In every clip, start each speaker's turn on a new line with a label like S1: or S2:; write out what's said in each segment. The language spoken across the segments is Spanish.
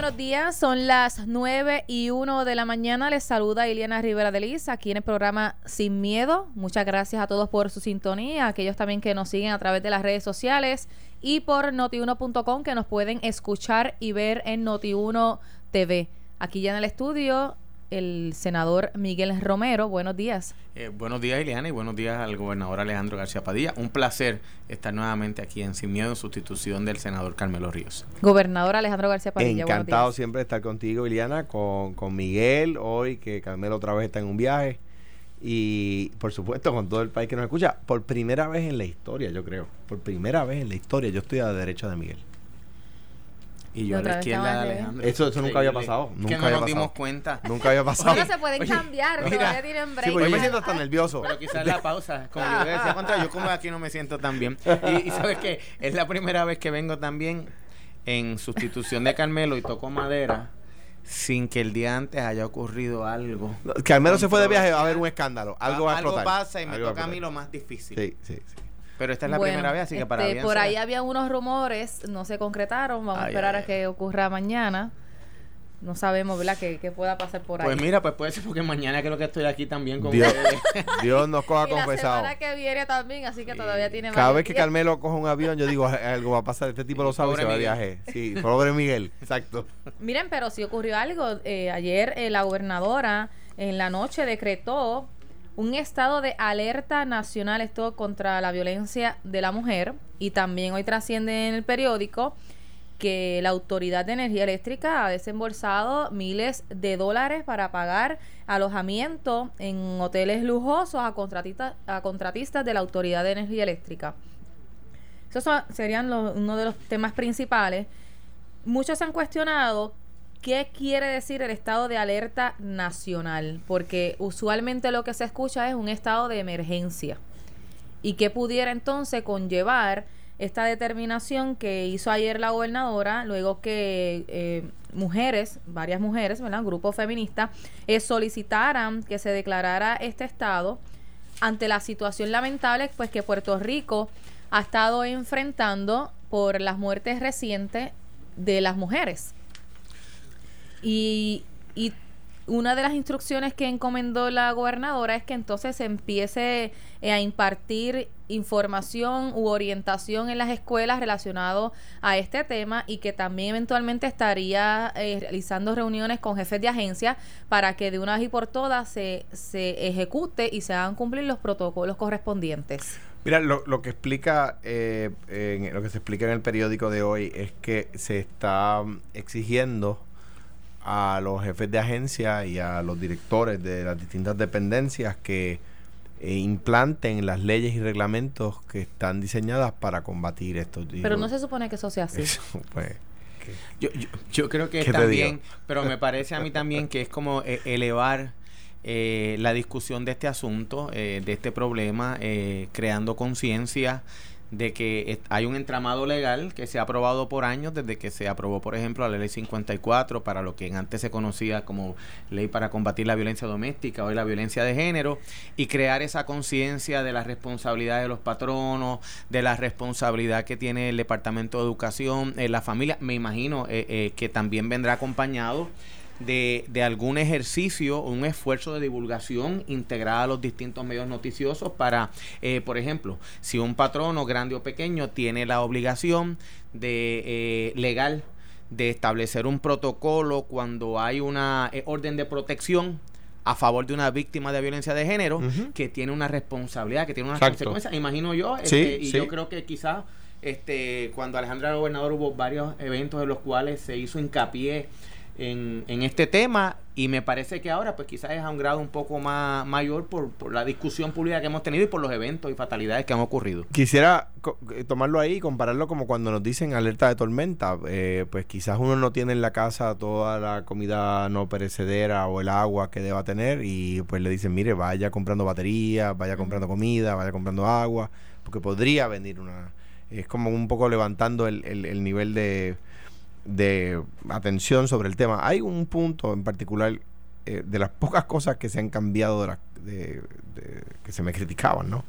S1: buenos días. Son las 9 y 1 de la mañana. Les saluda Iliana Rivera de Liz aquí en el programa Sin Miedo. Muchas gracias a todos por su sintonía, aquellos también que nos siguen a través de las redes sociales y por notiuno.com que nos pueden escuchar y ver en Noti1 TV. Aquí ya en el estudio el senador Miguel Romero. Buenos días.
S2: Eh, buenos días, Ileana, y buenos días al gobernador Alejandro García Padilla. Un placer estar nuevamente aquí en Sin Miedo en sustitución del senador Carmelo Ríos.
S1: Gobernador Alejandro García Padilla.
S3: Encantado siempre de estar contigo, Ileana, con, con Miguel, hoy que Carmelo otra vez está en un viaje. Y por supuesto con todo el país que nos escucha, por primera vez en la historia, yo creo, por primera vez en la historia, yo estoy a la derecha de Miguel.
S2: Y yo a la izquierda de Alejandro.
S3: Eso, eso nunca había pasado. Nunca
S2: que no nos dimos cuenta.
S3: Nunca había pasado.
S1: Oye, se pueden cambiar, mira, todavía tienen break.
S3: Sí, pues yo me siento hasta nervioso.
S2: Pero quizás la pausa, como yo decía contra, yo como aquí no me siento tan bien. Y, y sabes que es la primera vez que vengo también en sustitución de Carmelo y toco madera sin que el día antes haya ocurrido algo.
S3: Carmelo se fue de viaje a ver un escándalo. Algo va a
S2: explotar. Algo pasa y me toca a mí lo más difícil.
S3: Sí, sí, sí.
S2: Pero esta es la primera vez, así que para
S1: este,
S2: bien
S1: Por
S2: sea.
S1: ahí había unos rumores, no se concretaron. Vamos a esperar a que ocurra mañana. No sabemos, ¿verdad?, qué, qué pueda pasar por ahí.
S2: Pues mira, pues puede ser porque mañana creo que estoy aquí también con
S3: Dios. Dios nos coja
S1: y
S3: confesado.
S1: la semana que viene también, así que todavía tiene
S3: Cada vez que. Carmelo coge un avión, yo digo, algo va a pasar. Este tipo lo sabe y
S2: Pobre
S3: se va de
S2: Miguel.
S3: viaje. Sí, pobre Miguel, exacto.
S1: Miren, pero sí ocurrió algo. Eh, ayer eh, la gobernadora en la noche decretó un estado de alerta nacional esto contra la violencia de la mujer y también hoy trasciende en el periódico que la Autoridad de Energía Eléctrica ha desembolsado miles de dólares para pagar alojamiento en hoteles lujosos a contratistas, a contratistas de la Autoridad de Energía Eléctrica. Esos son- serían uno de los temas principales. Muchos han cuestionado qué quiere decir el estado de alerta nacional, porque usualmente lo que se escucha es un estado de emergencia y qué pudiera entonces conllevar esta determinación que hizo ayer la gobernadora, luego que eh, mujeres, varias mujeres, ¿verdad? Grupos feministas, eh, solicitaran que se declarara este estado ante la situación lamentable pues que Puerto Rico ha estado enfrentando por las muertes recientes de las mujeres. Y, y una de las instrucciones que encomendó la gobernadora es que entonces se empiece eh, a impartir información u orientación en las escuelas relacionado a este tema y que también eventualmente estaría eh, realizando reuniones con jefes de agencia para que de una vez y por todas se, se ejecute y se hagan cumplir los protocolos correspondientes.
S3: Mira, lo, lo que explica, eh, en- lo que se explica en el periódico de hoy es que se está exigiendo a los jefes de agencia y a los directores de las distintas dependencias que eh, implanten las leyes y reglamentos que están diseñadas para combatir esto.
S1: Pero no se supone que eso sea así.
S3: Eso, pues,
S2: Yo, yo, yo creo que
S3: ¿Qué te
S2: también, pero me parece a mí también que es como eh, elevar eh, la discusión de este asunto, eh, de este problema, eh, creando conciencia de que hay un entramado legal que se ha aprobado por años, desde que se aprobó, por ejemplo, la ley 54 para lo que antes se conocía como ley para combatir la violencia doméstica, hoy la violencia de género, y crear esa conciencia de la responsabilidad de los patronos, de la responsabilidad que tiene el Departamento de Educación, eh, la familia, me imagino eh, eh, que también vendrá acompañado de, de algún ejercicio, un esfuerzo de divulgación integrada a los distintos medios noticiosos para, eh, por ejemplo, si un patrono grande o pequeño tiene la obligación de eh, legal de establecer un protocolo cuando hay una eh, orden de protección a favor de una víctima de violencia de género que tiene una responsabilidad, que tiene unas
S3: Exacto.
S2: consecuencias, imagino yo,
S3: Sí,
S2: este, y
S3: sí.
S2: yo creo que quizás este, cuando Alejandra era gobernador hubo varios eventos en los cuales se hizo hincapié en, en este tema y me parece que ahora pues quizás es a un grado un poco más mayor por, por la discusión pública que hemos tenido y por los eventos y fatalidades que han ocurrido.
S3: Quisiera eh, tomarlo ahí y compararlo como cuando nos dicen alerta de tormenta. Eh, pues quizás uno no tiene en la casa toda la comida no perecedera o el agua que deba tener y pues le dicen, mire, vaya comprando baterías, vaya comprando comida, vaya comprando agua, porque podría venir una... Es como un poco levantando el, el- el nivel de, de atención sobre el tema. Hay un punto en particular eh, de las pocas cosas que se han cambiado de, las- de- que se me criticaban, ¿no?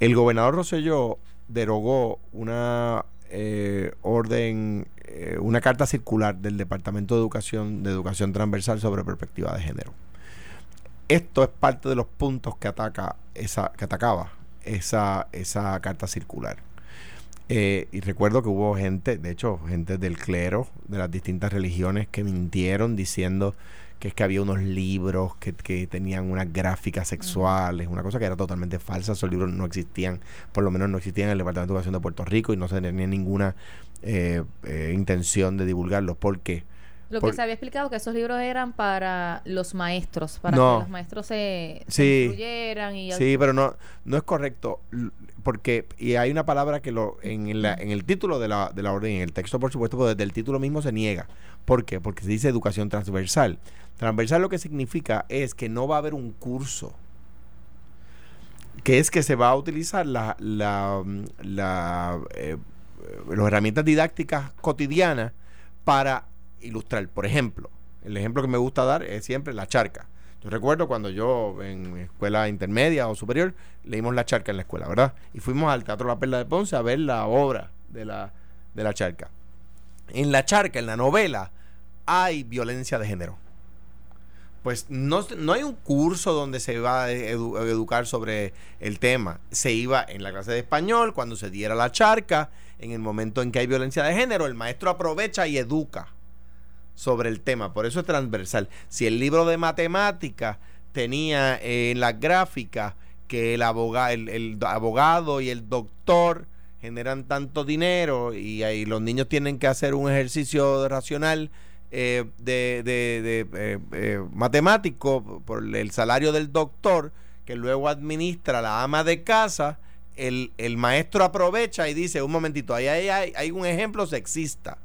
S3: El gobernador Rosselló derogó una eh, orden eh, una carta circular del Departamento de Educación, de Educación Transversal sobre perspectiva de género. Esto es parte de los puntos que ataca esa, que atacaba esa, esa carta circular. Eh, y recuerdo que hubo gente, de hecho, gente del clero de las distintas religiones que mintieron diciendo que es que había unos libros que, que tenían unas gráficas sexuales, una cosa que era totalmente falsa. Esos libros no existían, por lo menos no existían en el Departamento de Educación de Puerto Rico y no se tenía ninguna eh, eh, intención de divulgarlos. ¿Por qué?
S1: Lo
S3: Por-
S1: que se había explicado que esos libros eran para los maestros, para
S3: No.
S1: que los maestros se,
S3: Sí.
S1: instruyeran y
S3: Sí, pero no, no es correcto. Porque, y hay una palabra que lo en, la- en el título de la, de la orden, en el texto, por supuesto, pero desde el título mismo se niega. ¿Por qué? Porque se dice educación transversal. Transversal lo que significa es que no va a haber un curso. Que es que se va a utilizar la, la, mm, la, eh, eh, las herramientas didácticas cotidianas para ilustrar. Por ejemplo, el ejemplo que me gusta dar es siempre la charca. Yo recuerdo cuando yo en escuela intermedia o superior leímos la charca en la escuela, ¿verdad? Y fuimos al Teatro La Perla de Ponce a ver la obra de la, de la charca. En la charca, en la novela, hay violencia de género. Pues no, no hay un curso donde se va a edu- a educar sobre el tema. Se iba en la clase de español, cuando se diera la charca, en el momento en que hay violencia de género, el maestro aprovecha y educa sobre el tema. Por eso es transversal. Si el libro de matemáticas tenía eh, en las gráficas que el, aboga- el, el do- abogado y el doctor generan tanto dinero y ahí los niños tienen que hacer un ejercicio racional eh, de, de- de, eh, eh, matemático por el salario del doctor que luego administra la ama de casa, el, el maestro aprovecha y dice, un momentito, ahí hay, hay, hay un ejemplo sexista.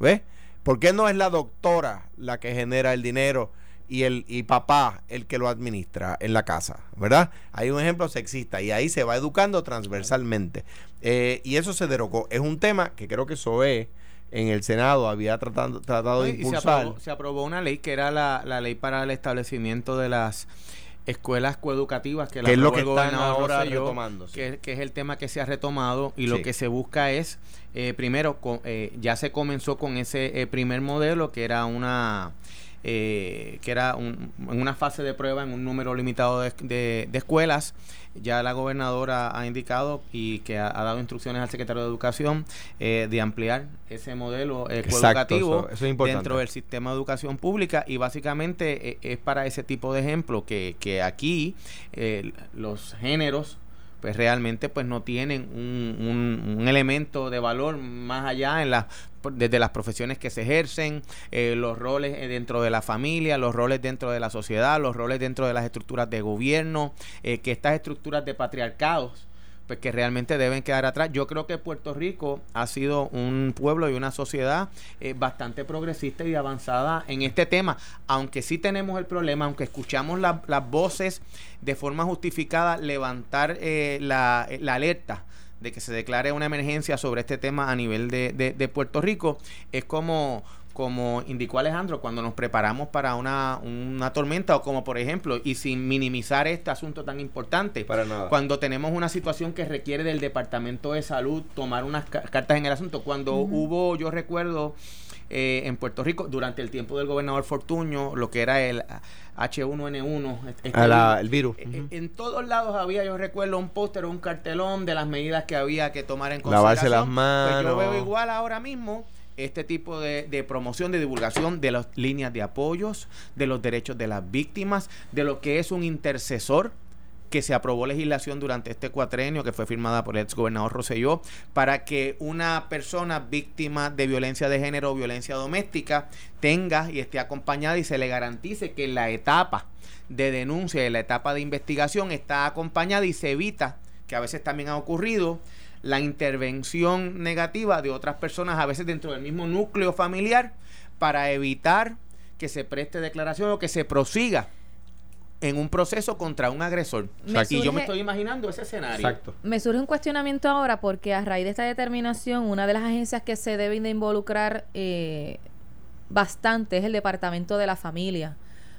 S3: ¿Ves? ¿Por qué no es la doctora la que genera el dinero y el y papá el que lo administra en la casa? ¿Verdad? Hay un ejemplo sexista y ahí se va educando transversalmente. Eh, y eso se derogó. Es un tema que creo que SOE en el Senado había tratado, tratado de
S2: Y se
S3: impulsar.
S2: aprobó, se aprobó una ley que era la, la ley para el establecimiento de las escuelas coeducativas que, la
S3: es lo que están ahora
S2: Rosselló,
S3: retomando, sí.
S2: que, que es el tema que se ha retomado y lo que se busca es eh, primero co- eh, ya se comenzó con ese eh, primer modelo que era una eh, que era un- en una fase de prueba en un número limitado de, de- de escuelas. Ya la gobernadora ha indicado y que ha, ha dado instrucciones al secretario de Educación eh, de ampliar ese modelo eh,
S3: eso- eso es importante.
S2: dentro del sistema de educación pública y básicamente eh, es para ese tipo de ejemplo que, que aquí eh, los géneros pues realmente pues no tienen un, un- un elemento de valor más allá en las desde las profesiones que se ejercen, eh, los roles eh, dentro de la familia, los roles dentro de la sociedad, los roles dentro de las estructuras de gobierno, eh, que estas estructuras de patriarcados pues que realmente deben quedar atrás. Yo creo que Puerto Rico ha sido un pueblo y una sociedad eh, bastante progresista y avanzada en este tema, aunque sí tenemos el problema, aunque escuchamos la- las voces de forma justificada levantar eh, la, la alerta de que se declare una emergencia sobre este tema a nivel de, de- Puerto Rico, es como como indicó Alejandro, cuando nos preparamos para una, una tormenta o como por ejemplo, y sin minimizar este asunto tan importante,
S3: Para nada.
S2: cuando tenemos una situación que requiere del Departamento de Salud tomar unas ca- cartas en el asunto. Cuando hubo, yo recuerdo, eh, en Puerto Rico, durante el tiempo del gobernador Fortuño, lo que era el H1N1. este
S3: A la-
S2: virus,
S3: el virus.
S2: eh, En todos lados había, yo recuerdo, un póster o un cartelón de las medidas que había que tomar en
S3: Lavarse
S2: consideración.
S3: las
S2: Pues yo
S3: manos.
S2: veo igual ahora mismo este tipo de, promoción, de divulgación de las líneas de apoyos, de los derechos de las víctimas, de lo que es un intercesor que se aprobó legislación durante este cuatrenio que fue firmada por el ex gobernador Rosselló para que una persona víctima de violencia de género o violencia doméstica tenga y esté acompañada y se le garantice que en la etapa de denuncia y en la etapa de investigación está acompañada y se evita que a veces también ha ocurrido la intervención negativa de otras personas a veces dentro del mismo núcleo familiar para evitar que se preste declaración o que se prosiga en un proceso contra un agresor.
S1: Me
S2: y yo me estoy imaginando ese escenario.
S3: Exacto.
S1: Me surge un cuestionamiento ahora porque a raíz de esta determinación, una de las agencias que se deben de involucrar eh, bastante es el Departamento de la Familia.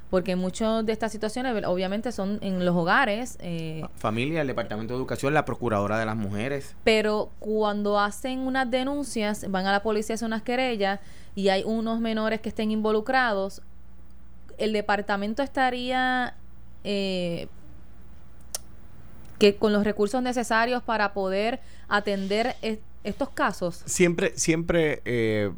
S1: Porque muchas de estas situaciones obviamente son en los hogares. Eh,
S2: Familia, el Departamento de Educación, la Procuradora de las Mujeres.
S1: Pero cuando hacen unas denuncias, van a la policía, hacen unas querellas y hay unos menores que estén involucrados, el departamento estaría eh, que con los recursos necesarios para poder atender estos casos.
S3: Siempre, siempre eh,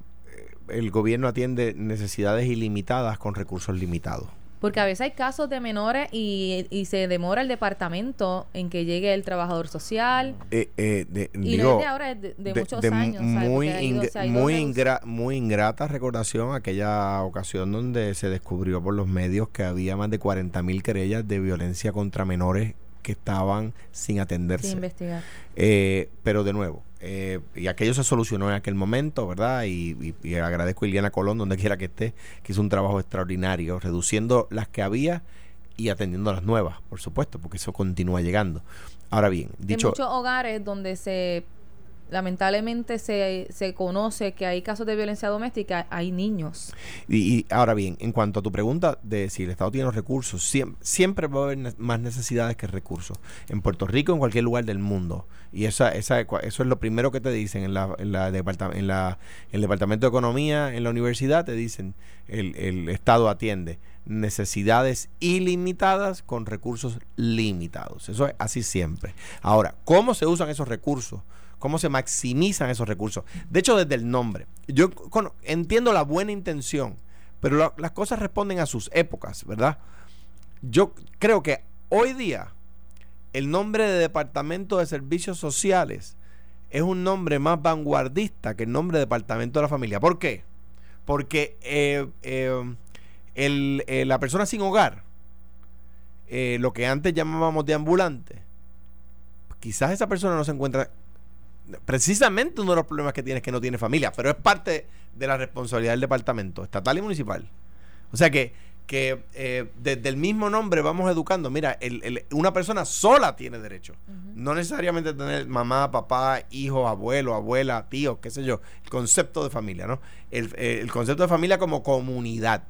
S3: el gobierno atiende necesidades ilimitadas con recursos limitados.
S1: Porque a veces hay casos de menores y, y se demora el departamento en que llegue el trabajador social.
S3: Eh, eh, de,
S1: y
S3: digo,
S1: ahora es de, muchos años.
S3: Muy, muy, muy ingrata recordación aquella ocasión donde se descubrió por los medios que había más de 40 mil querellas de violencia contra menores que estaban sin atenderse.
S1: Sin investigar.
S3: Eh, pero de nuevo, eh, y aquello se solucionó en aquel momento, ¿verdad? Y, agradezco a Iliana Colón, donde quiera que esté, que hizo un trabajo extraordinario, reduciendo las que había y atendiendo las nuevas, por supuesto, porque eso continúa llegando. Ahora bien, dicho...
S1: En muchos hogares donde se lamentablemente se, se conoce que hay casos de violencia doméstica, hay niños.
S3: Y, ahora bien, en cuanto a tu pregunta de si el Estado tiene los recursos, siempre, siempre va a haber más necesidades que recursos. En Puerto Rico, en cualquier lugar del mundo. Y esa, esa, eso es lo primero que te dicen en, la, en, la en, la, el Departamento de Economía, en la universidad, te dicen, el, el Estado atiende necesidades ilimitadas con recursos limitados. Eso es así siempre. Ahora, ¿cómo se usan esos recursos? Cómo se maximizan esos recursos. De hecho, desde el nombre. Yo entiendo la buena intención, pero las cosas responden a sus épocas, ¿verdad? Yo creo que hoy día el nombre de Departamento de Servicios Sociales es un nombre más vanguardista que el nombre de Departamento de la Familia. ¿Por qué? Porque eh, eh, eh, la persona sin hogar, lo que antes llamábamos de ambulante, quizás esa persona no se encuentra precisamente uno de los problemas que tiene es que no tiene familia, pero es parte de la responsabilidad del departamento estatal y municipal. O sea que, que eh, desde el mismo nombre vamos educando. Mira, una persona sola tiene derecho. No necesariamente tener mamá, papá, hijo, abuelo, abuela, tío, qué sé yo. El concepto de familia, ¿no? El, el concepto de familia como comunidad.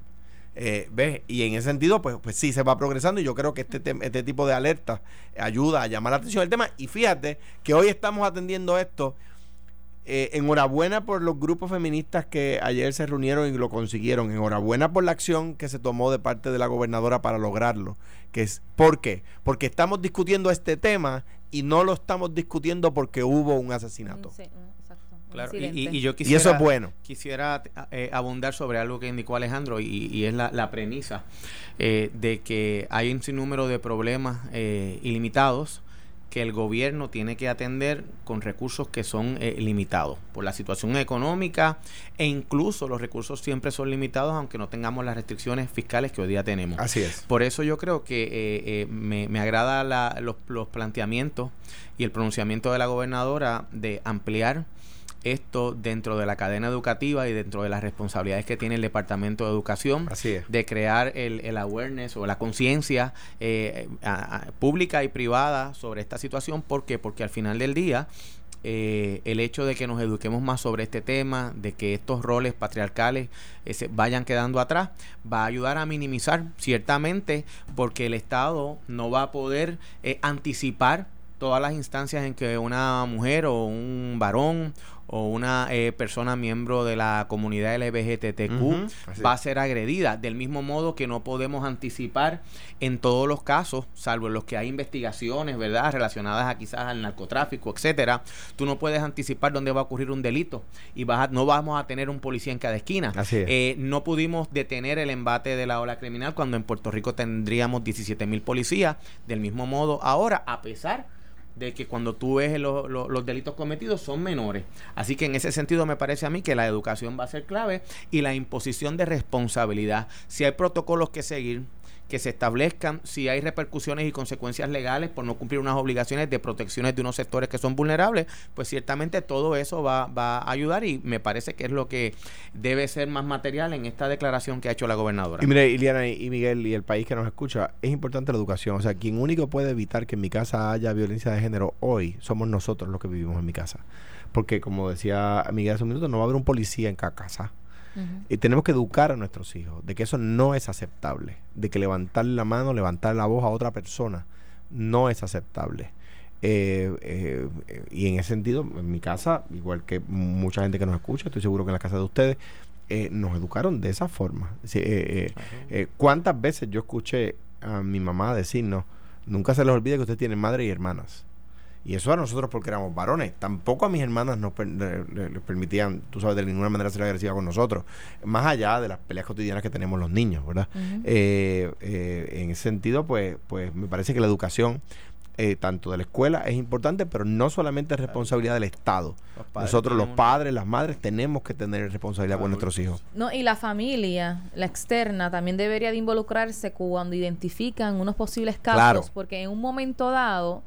S3: Eh, ¿Ves? Y en ese sentido, pues, pues sí, se va progresando y yo creo que este, este tipo de alertas ayuda a llamar la atención del tema. Y fíjate que hoy estamos atendiendo esto. Eh, enhorabuena por los grupos feministas que ayer se reunieron y lo consiguieron. Enhorabuena por la acción que se tomó de parte de la gobernadora para lograrlo. Que es, ¿Por qué? Porque estamos discutiendo este tema y no lo estamos discutiendo porque hubo un asesinato.
S2: Claro, y, yo quisiera,
S3: eso es bueno.
S2: Quisiera eh, abundar sobre algo que indicó Alejandro y, es la, premisa eh, de que hay un sinnúmero de problemas eh, ilimitados que el gobierno tiene que atender con recursos que son limitados por la situación económica e incluso los recursos siempre son limitados aunque no tengamos las restricciones fiscales que hoy día tenemos.
S3: Así es.
S2: Por eso yo creo que me, me, agrada los, los planteamientos y el pronunciamiento de la gobernadora de ampliar esto dentro de la cadena educativa y dentro de las responsabilidades que tiene el Departamento de Educación de crear el, el, awareness o la conciencia eh, pública y privada sobre esta situación. ¿Por qué? Porque al final del día eh, el hecho de que nos eduquemos más sobre este tema, de que estos roles patriarcales eh, se vayan quedando atrás, va a ayudar a minimizar, ciertamente, porque el Estado no va a poder anticipar todas las instancias en que una mujer o un varón o una eh, persona miembro de la comunidad LGBTQ va a ser agredida. Del mismo modo que no podemos anticipar en todos los casos, salvo en los que hay investigaciones, ¿verdad?, relacionadas a quizás al narcotráfico, etcétera, tú no puedes anticipar dónde va a ocurrir un delito y vas no vamos a tener un policía en cada esquina. Eh, no pudimos detener el embate de la ola criminal cuando en Puerto Rico tendríamos 17 mil policías. Del mismo modo, ahora, a pesar de que cuando tú ves los delitos cometidos son menores. Así que en ese sentido me parece a mí que la educación va a ser clave y la imposición de responsabilidad. Si hay protocolos que seguir, que se establezcan si hay repercusiones y consecuencias legales por no cumplir unas obligaciones de protecciones de unos sectores que son vulnerables, pues ciertamente todo eso va, va a ayudar y me parece que es lo que debe ser más material en esta declaración que ha hecho la gobernadora.
S3: Y mire, Iliana y Miguel y el país que nos escucha, es importante la educación. O sea, quien único puede evitar que en mi casa haya violencia de género hoy somos nosotros los que vivimos en mi casa. Porque como decía Miguel hace un minuto, no va a haber un policía en cada casa Y tenemos que educar a nuestros hijos de que eso no es aceptable, de que levantar la mano, levantar la voz a otra persona no es aceptable. Eh, eh, y en ese sentido, en mi casa, igual que mucha gente que nos escucha, estoy seguro que en la casa de ustedes, eh, nos educaron de esa forma. ¿Cuántas veces yo escuché a mi mamá decirnos, nunca se les olvide que usted tiene madre y hermanas? Y eso a nosotros porque éramos varones. Tampoco a mis hermanas nos les permitían, tú sabes, de ninguna manera ser agresiva con nosotros. Más allá de las peleas cotidianas que tenemos los niños, ¿verdad? en ese sentido, pues, pues me parece que la educación eh, tanto de la escuela es importante, pero no solamente es responsabilidad del Estado. Nosotros los padres, las madres, tenemos que tener responsabilidad con nuestros hijos.
S1: No, y la familia, la externa, también debería de involucrarse cuando identifican unos posibles casos, porque en un momento dado...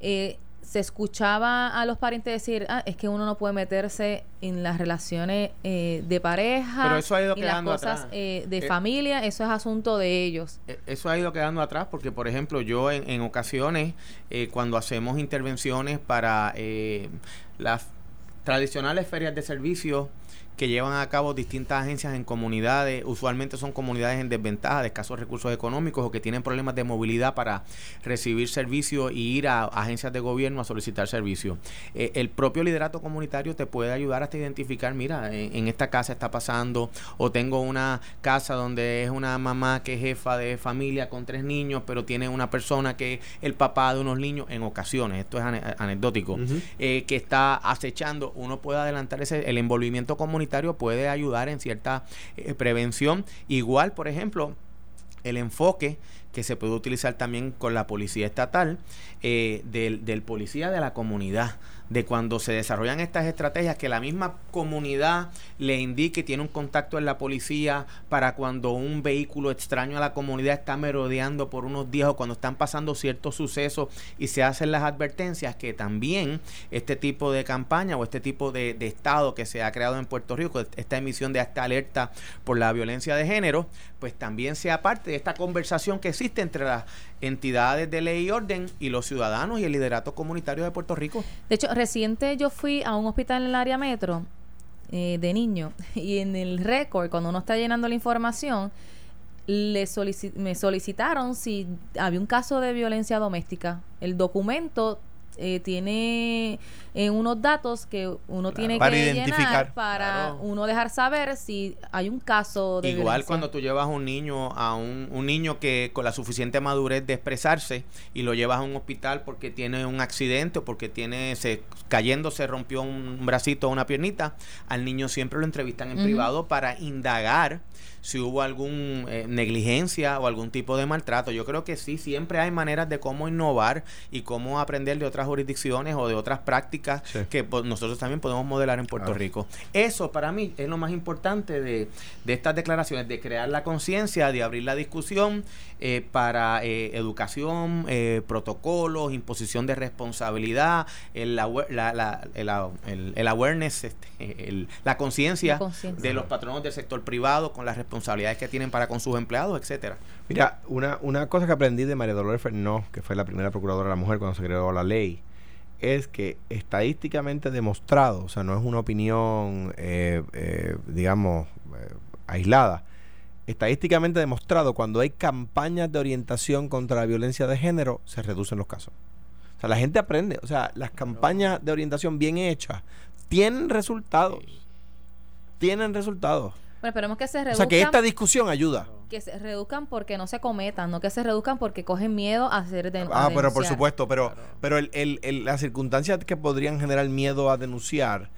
S1: Eh, se escuchaba a los parientes decir, ah, es que uno no puede meterse en las relaciones eh, de pareja,
S2: Pero eso ha ido
S1: y las cosas eh, de eh, familia, eso es asunto de ellos.
S2: Eso ha ido quedando atrás porque, por ejemplo, yo en, en ocasiones, cuando hacemos intervenciones para las tradicionales ferias de servicios, que llevan a cabo distintas agencias en comunidades, usualmente son comunidades en desventaja, de escasos recursos económicos o que tienen problemas de movilidad para recibir servicios y ir a agencias de gobierno a solicitar servicios. Eh, el propio liderato comunitario te puede ayudar hasta identificar, mira, en, esta casa está pasando, o tengo una casa donde es una mamá que es jefa de familia con tres niños, pero tiene una persona que es el papá de unos niños en ocasiones, esto es anecdótico, eh, que está acechando, uno puede adelantar ese, el envolvimiento comunitario puede ayudar en cierta eh, prevención. Igual, por ejemplo, el enfoque que se puede utilizar también con la policía estatal, eh, del, del policía de la comunidad de cuando se desarrollan estas estrategias, que la misma comunidad le indique, tiene un contacto en la policía para cuando un vehículo extraño a la comunidad está merodeando por unos días o cuando están pasando ciertos sucesos y se hacen las advertencias, que también este tipo de campaña o este tipo de, estado que se ha creado en Puerto Rico, esta emisión de esta alerta por la violencia de género, pues también sea parte de esta conversación que existe entre las entidades de ley y orden y los ciudadanos y el liderato comunitario de Puerto Rico.
S1: De hecho, reciente yo fui a un hospital en el área metro eh, de niño y en el récord, cuando uno está llenando la información, le me solicitaron si había un caso de violencia doméstica. El documento eh, tiene eh, unos datos que uno tiene que llenar para uno dejar saber si hay un caso
S2: de igual cuando tú llevas un niño a un, un, niño que con la suficiente madurez de expresarse y lo llevas a un hospital porque tiene un accidente o porque tiene se cayendo se rompió un bracito o una piernita al niño siempre lo entrevistan en privado para indagar si hubo algún eh, negligencia o algún tipo de maltrato. Yo creo que sí, siempre hay maneras de cómo innovar y cómo aprender de otras jurisdicciones o de otras prácticas que pues, nosotros también podemos modelar en Puerto Rico. Eso para mí es lo más importante de, de estas declaraciones, de crear la conciencia, de abrir la discusión eh, para eh, educación, protocolos, imposición de responsabilidad, el, la, la, el, el, awareness, este, la conciencia de los patronos del sector privado con las responsabilidades que tienen para con sus empleados, etcétera.
S3: Mira, una, una cosa que aprendí de María Dolores Fernó, que fue la primera procuradora de la mujer cuando se creó la ley, es que estadísticamente demostrado, o sea, no es una opinión, eh, eh, digamos, eh, aislada, estadísticamente demostrado, cuando hay campañas de orientación contra la violencia de género, se reducen los casos. O sea, la gente aprende, o sea, las campañas de orientación bien hechas tienen resultados. Tienen resultados.
S1: Bueno, esperemos que se reduzcan.
S3: O sea, que esta discusión ayuda.
S1: Que se reduzcan porque no se cometan, no que se reduzcan porque cogen miedo a hacer
S3: denunciar. Ah, pero por supuesto, pero, pero el, el, las circunstancias que podrían generar miedo a denunciar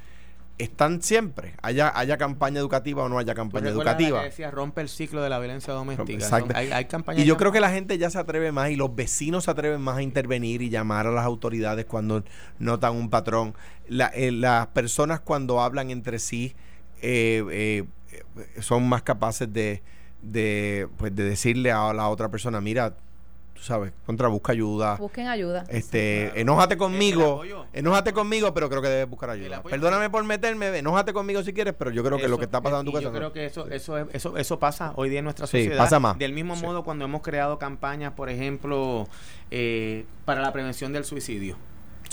S3: están siempre, haya, haya campaña educativa o no haya campaña educativa.
S2: Que decía, rompe el ciclo de la violencia doméstica.
S3: Exacto. Hay, hay y yo creo que la gente ya se atreve más y los vecinos se atreven más a intervenir y llamar a las autoridades cuando notan un patrón. La, eh, las personas cuando hablan entre sí eh, eh, son más capaces de, de, pues, de decirle a la otra persona, mira, tú sabes, contra busca ayuda.
S1: Busquen ayuda.
S3: Este, enójate conmigo, enójate conmigo, pero creo que debes buscar ayuda. Perdóname por meterme, enójate conmigo si quieres, pero yo creo que lo que está pasando en tu casa.
S2: Yo creo que eso, eso, eso, eso pasa hoy día en nuestra sociedad. pasa más. Del mismo modo, cuando hemos creado campañas, por ejemplo, eh, para la prevención del suicidio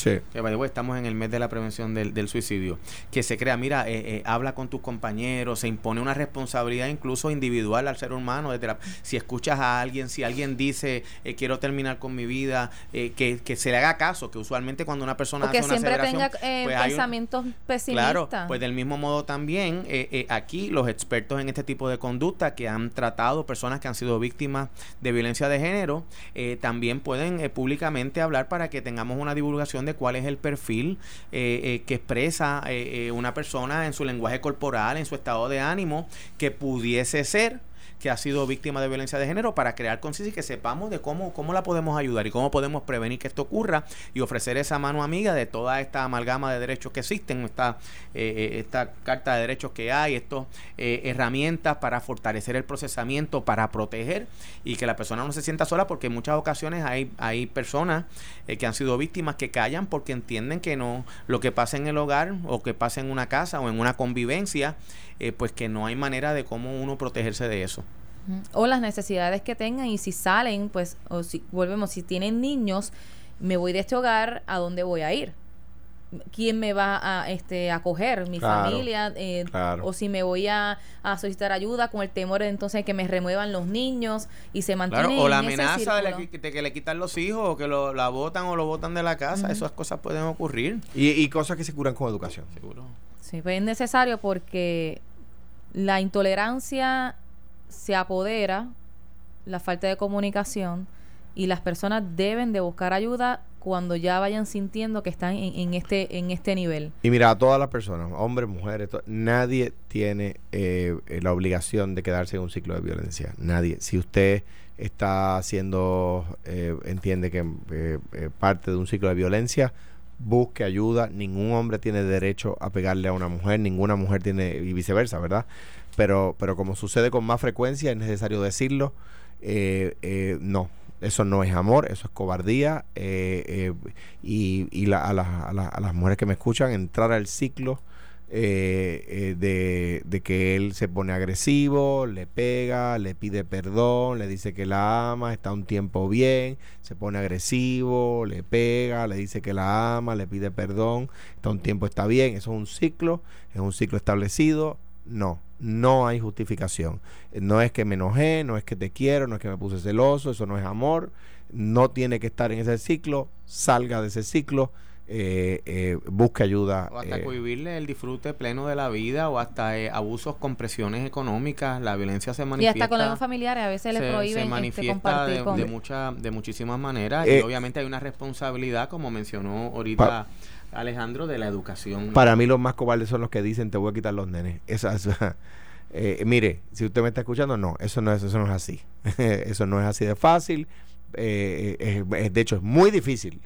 S2: que estamos en el mes de la prevención del, suicidio, que se crea, mira, eh, eh, habla con tus compañeros, se impone una responsabilidad incluso individual al ser humano, desde si escuchas a alguien, si alguien dice, eh, quiero terminar con mi vida, que, que, se le haga caso, que usualmente cuando una persona
S1: hace una siempre tenga pues pensamientos pesimistas. Claro,
S2: pues del mismo modo también, aquí los expertos en este tipo de conducta que han tratado personas que han sido víctimas de violencia de género, también pueden públicamente hablar para que tengamos una divulgación de cuál es el perfil eh, eh, que expresa eh, una persona en su lenguaje corporal, en su estado de ánimo, que pudiese ser que ha sido víctima de violencia de género para crear conciencia y que sepamos de cómo, cómo la podemos ayudar y cómo podemos prevenir que esto ocurra y ofrecer esa mano amiga de toda esta amalgama de derechos que existen, esta, eh, eh, esta carta de derechos que hay, estas eh, herramientas para fortalecer el procesamiento, para proteger y que la persona no se sienta sola porque en muchas ocasiones hay, hay personas que han sido víctimas que callan porque entienden que no lo que pasa en el hogar o que pasa en una casa o en una convivencia eh, pues que no hay manera de cómo uno protegerse de eso.
S1: O las necesidades que tengan y si salen, pues, o si volvemos, si tienen niños, me voy de este hogar, ¿a dónde voy a ir? quién me va a este acoger mi familia eh, o si me voy a, solicitar ayuda con el temor de entonces que me remuevan los niños y se mantiene
S2: o la amenaza de, que le quitan los hijos o que lo, la botan o lo botan de la casa esas cosas pueden ocurrir.
S3: Y, y cosas que se curan con educación. Seguro.
S1: Sí pues es necesario porque la intolerancia se apodera, la falta de comunicación, y las personas deben de buscar ayuda cuando ya vayan sintiendo que están en, este en este nivel.
S3: Y mira, a todas las personas, hombres, mujeres, nadie tiene eh, la obligación de quedarse en un ciclo de violencia. Nadie. Si usted está siendo, eh, entiende que eh, parte de un ciclo de violencia, busque ayuda. Ningún hombre tiene derecho a pegarle a una mujer, ninguna mujer tiene, y viceversa, ¿verdad? Pero, pero como sucede con más frecuencia, es necesario decirlo, eh, eh, no. Eso no es amor, eso es cobardía. Eh, y y a, a las mujeres que me escuchan, entrar al ciclo eh, eh, de, de, que él se pone agresivo, le pega, le pide perdón, le dice que la ama, está un tiempo bien, se pone agresivo, le pega, le dice que la ama, le pide perdón, está un tiempo está bien, eso es un ciclo, es un ciclo establecido, no, no hay justificación. No es que me enojé, no es que te quiero, no es que me puse celoso, eso no es amor, no tiene que estar en ese ciclo, salga de ese ciclo eh, eh, busque ayuda.
S2: O hasta eh, el disfrute pleno de la vida o hasta eh, abusos con presiones económicas, la violencia se manifiesta.
S1: Y hasta con los familiares, a veces le prohíben se este,
S2: manifiesta de, de, mucha, de muchísimas maneras y obviamente hay una responsabilidad, como mencionó ahorita Alejandro, de la educación.
S3: Para mí los más cobardes son los que dicen te voy a quitar los nenes. Esas, mire, si usted me está escuchando, no, eso no es, eso no es así. eso no es así de fácil. de hecho, es muy difícil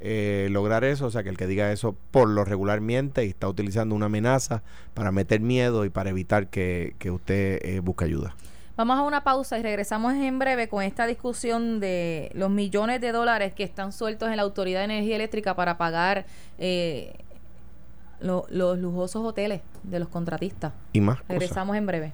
S3: eh, lograr eso, o sea que el que diga eso por lo regularmente y está utilizando una amenaza para meter miedo y para evitar que, usted eh, busque ayuda.
S1: Vamos a una pausa y regresamos en breve con esta discusión de los millones de dólares que están sueltos en la Autoridad de Energía Eléctrica para pagar eh, los lujosos hoteles de los contratistas.
S3: Y más.
S1: Regresamos en breve.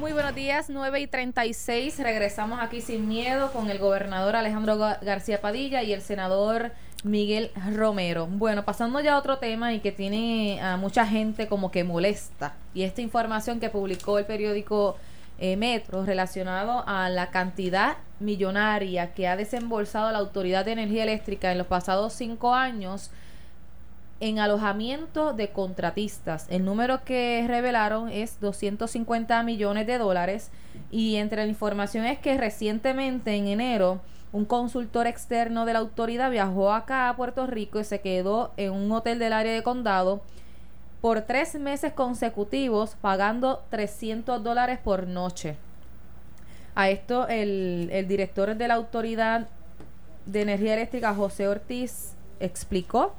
S1: Muy buenos días, 9 y 36. Regresamos aquí sin miedo con el gobernador Alejandro García Padilla y el senador Miguel Romero. Bueno, pasando ya a otro tema y que tiene a mucha gente como que molesta. Y esta información que publicó el periódico eh, Metro relacionado a la cantidad millonaria que ha desembolsado la Autoridad de Energía Eléctrica en los pasados cinco años en alojamiento de contratistas. El número que revelaron es 250 millones de dólares y entre la información es que recientemente en enero un consultor externo de la autoridad viajó acá a Puerto Rico y se quedó en un hotel del área de condado por tres meses consecutivos pagando 300 dólares por noche. A esto el, el director de la autoridad de energía eléctrica, José Ortiz, explicó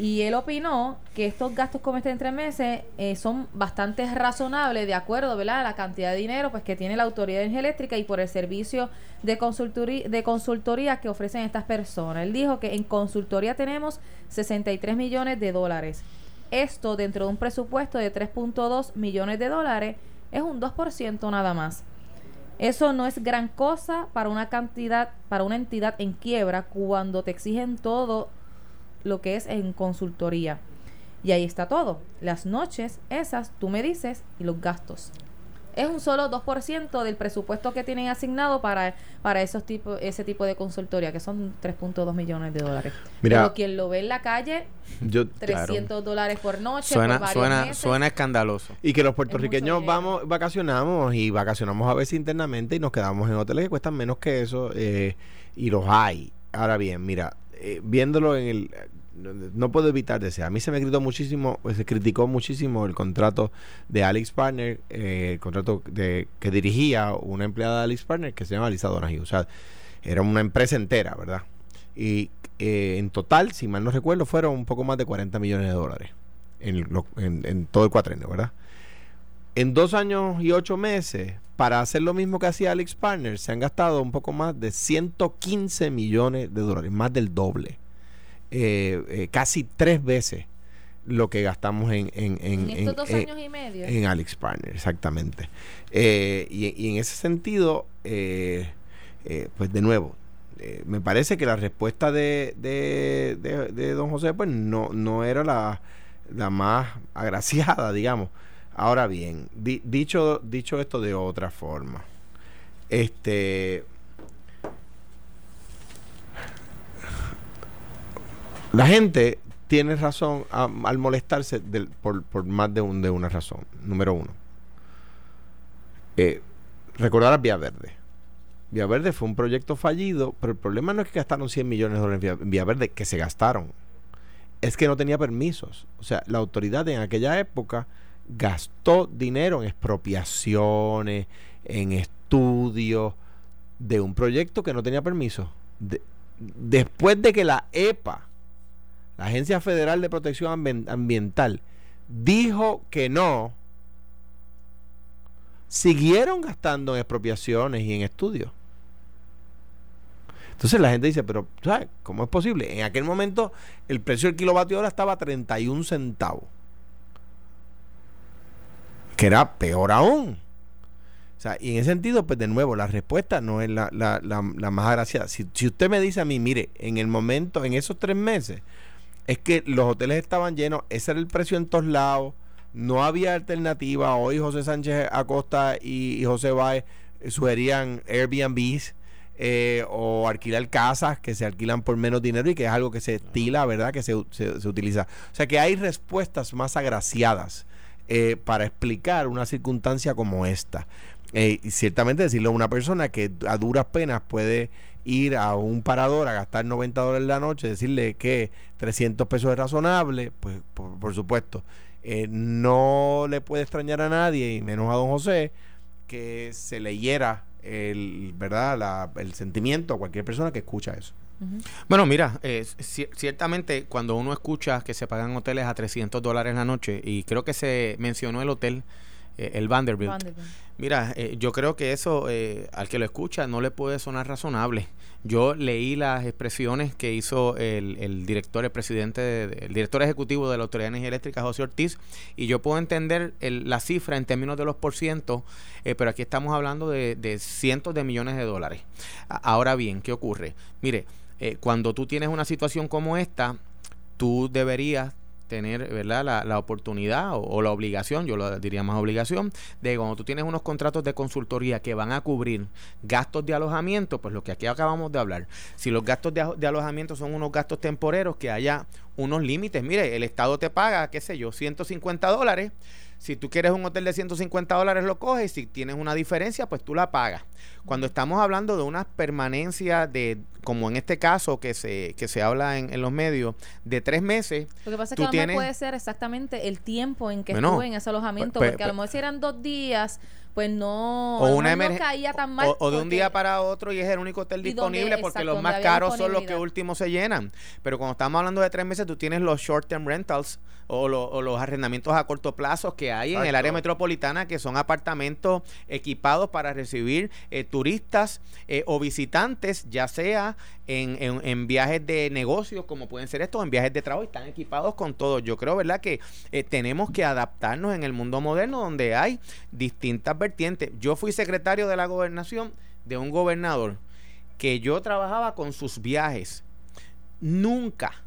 S1: y él opinó que estos gastos como este entre meses eh, son bastante razonables de acuerdo ¿verdad? a la cantidad de dinero pues que tiene la Autoridad de Energía Eléctrica y por el servicio de consultoría, de consultoría que ofrecen estas personas. Él dijo que en consultoría tenemos 63 millones de dólares. Esto dentro de un presupuesto de 3.2 millones de dólares es un 2% nada más. Eso no es gran cosa para una cantidad, para una entidad en quiebra cuando te exigen todo lo que es en consultoría. Y ahí está todo. Las noches, esas, tú me dices, y los gastos. Es un solo 2% del presupuesto que tienen asignado para, para esos tipo, ese tipo de consultoría, que son 3.2 millones de dólares.
S3: Mira,
S1: Pero quien lo ve en la calle,
S3: Yo,
S1: 300
S3: claro.
S1: dólares por noche,
S2: Suena, suena,
S1: meses.
S2: suena escandaloso.
S3: Y que los puertorriqueños vamos, vacacionamos y vacacionamos a veces internamente y nos quedamos en hoteles que cuestan menos que eso eh, y los hay. Ahora bien, mira, eh, viéndolo en el... no- puedo evitar decir, a mí se me gritó muchísimo, pues, se criticó muchísimo el contrato de Alex Partner, eh, el contrato de, que dirigía una empleada de Alex Partner que se llama Lisa Donahue. O sea, era una empresa entera, ¿verdad? Y eh, en total, si mal no recuerdo, fueron un poco más de 40 millones de dólares en- en todo el cuatrenio, ¿verdad? En dos años y ocho meses, para hacer lo mismo que hacía Alex Partner, se han gastado un poco más de 115 millones de dólares, más del doble. Eh, eh, casi tres veces lo que gastamos en, en, en,
S1: En estos dos
S3: en-
S1: años y medio.
S3: en Alex Partner, exactamente. Eh, y, y en ese sentido, eh, eh, pues de nuevo, eh, me parece que la respuesta de, de, de- de don José, pues no, no era la, la más agraciada, digamos. Ahora bien, di- dicho, dicho esto de otra forma, este la gente tiene razón a- al molestarse por, por más de, un, de una razón. Número uno. Eh, recordar a Vía Verde. Vía Verde fue un proyecto fallido, pero el problema no es que gastaron 100 millones de dólares en Vía, en Vía Verde, que se gastaron. Es que no tenía permisos. O sea, la autoridad en aquella época gastó dinero en expropiaciones, en estudios de un proyecto que no tenía permiso. De- después de que la EPA, la Agencia Federal de Protección Ambi- Ambiental, dijo que no, siguieron gastando en expropiaciones y en estudios. Entonces la gente dice, pero ¿sabes cómo es posible? En aquel momento el precio del kilovatio hora estaba a 31 centavos. Que era peor aún. O sea, y en ese sentido, pues de nuevo, la respuesta no es la, la, la, la más agraciada. Si, si usted me dice a mí, mire, en el momento, en esos tres meses, es que los hoteles estaban llenos, ese era el precio en todos lados, no había alternativa. Hoy José Sánchez Acosta y, y José Báez sugerían Airbnbs eh, o alquilar casas que se alquilan por menos dinero y que es algo que se estila, ¿verdad? Que se, se- se utiliza. O sea que hay respuestas más agraciadas eh, para explicar una circunstancia como esta. Eh, y ciertamente decirle a una persona que a duras penas puede ir a un parador a gastar 90 dólares la noche, decirle que 300 pesos es razonable, pues por, supuesto, eh, no le puede extrañar a nadie, y menos a don José, que se le hiera el, ¿verdad? La- el sentimiento a cualquier persona que escucha eso.
S2: Bueno, mira, eh, ci- ciertamente cuando uno escucha que se pagan hoteles a 300 dólares la noche, y creo que se mencionó el hotel, eh, el Vanderbilt,
S1: Vanderbilt.
S2: Mira, eh, yo creo que eso eh, al que lo escucha no le puede sonar razonable. Yo leí las expresiones que hizo el, el director, el presidente, de- el director ejecutivo de la Autoridad de Energía Eléctrica, José Ortiz, y yo puedo entender el- la cifra en términos de los porcientos, eh, pero aquí estamos hablando de, de cientos de millones de dólares. A- Ahora bien, ¿qué ocurre? Mire, eh, cuando tú tienes una situación como esta, tú deberías tener ¿verdad? La, la oportunidad o, la obligación, yo lo diría más obligación, de cuando tú tienes unos contratos de consultoría que van a cubrir gastos de alojamiento, pues lo que aquí acabamos de hablar, si los gastos de, de alojamiento son unos gastos temporeros, que haya unos límites. Mire, el Estado te paga, qué sé yo, 150 dólares. Si tú quieres un hotel de 150 dólares, lo coges. Si tienes una diferencia, pues tú la pagas. Cuando estamos hablando de una permanencia de, como en este caso que se, que se habla en, en los medios, de tres meses,
S1: Lo que pasa es que lo
S2: tienes-
S1: puede ser exactamente el tiempo en que
S2: Bueno,
S1: estuve en ese alojamiento,
S2: pues,
S1: porque a lo
S2: pues,
S1: mejor si eran dos días, pues no,
S2: o una
S1: no caía tan mal.
S2: o, o de un día para otro y es el único hotel
S1: donde-
S2: disponible porque
S1: exacto,
S2: los más caros son los que últimos se llenan. Pero cuando estamos hablando de tres meses, tú tú tienes los short-term rentals o, los arrendamientos a corto plazo que hay en el área metropolitana, que son apartamentos equipados para recibir eh, turistas eh, o visitantes, ya sea en, en, viajes de negocios, como pueden ser estos, en viajes de trabajo, están equipados con todo. Yo creo, ¿verdad?, que eh, tenemos que adaptarnos en el mundo moderno donde hay distintas vertientes. Yo fui secretario de la gobernación de un gobernador que yo trabajaba con sus viajes. Nunca,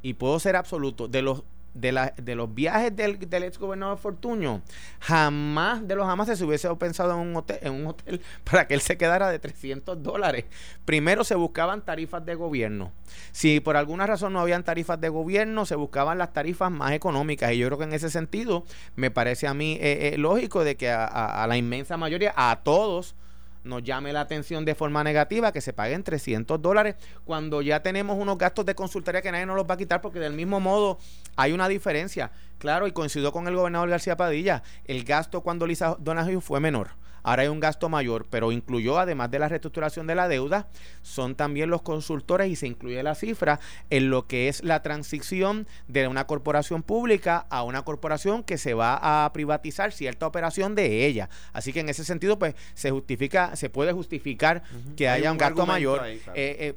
S2: y puedo ser absoluto, de los de, la, de los viajes del, del ex gobernador Fortuño, jamás de los jamás se hubiese pensado en un, hotel, en un hotel para que él se quedara de 300 dólares. Primero se buscaban tarifas de gobierno. Si por alguna razón no habían tarifas de gobierno, se buscaban las tarifas más económicas. Y yo creo que en ese sentido me parece a mí eh, eh, lógico de que a la inmensa mayoría, a todos, nos llame la atención de forma negativa que se paguen 300 dólares cuando ya tenemos unos gastos de consultoría que nadie nos los va a quitar porque del mismo modo hay una diferencia. Claro, y coincidió con el gobernador García Padilla, el gasto cuando Lisa Donahue fue menor. Ahora hay un gasto mayor, pero incluyó, además de la reestructuración de la deuda, son también los consultores y se incluye la cifra en lo que es la transición de una corporación pública a una corporación que se va a privatizar cierta operación de ella. Así que en ese sentido, pues se justifica, se puede justificar que haya un, gasto mayor. Eh, eh,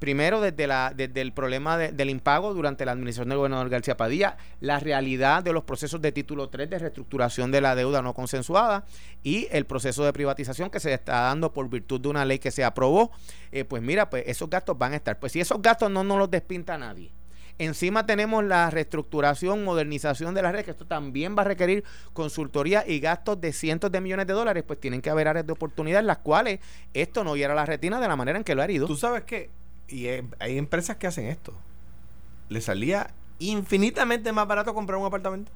S2: primero desde, la, desde el problema del impago durante la administración del gobernador García Padilla, la realidad de los procesos de título 3 de reestructuración de la deuda no consensuada y el proceso de privatización que se está dando por virtud de una ley que se aprobó, eh, pues mira, pues esos gastos van a estar. Pues si esos gastos no nos los despinta nadie. Encima tenemos la reestructuración, modernización de la red, que esto también va a requerir consultoría y gastos de cientos de millones de dólares, pues tienen que haber áreas de oportunidad en las cuales esto no hiera la retina de la manera en que lo ha herido.
S3: Tú sabes que y hay empresas que hacen esto. Le salía infinitamente más barato comprar un apartamento.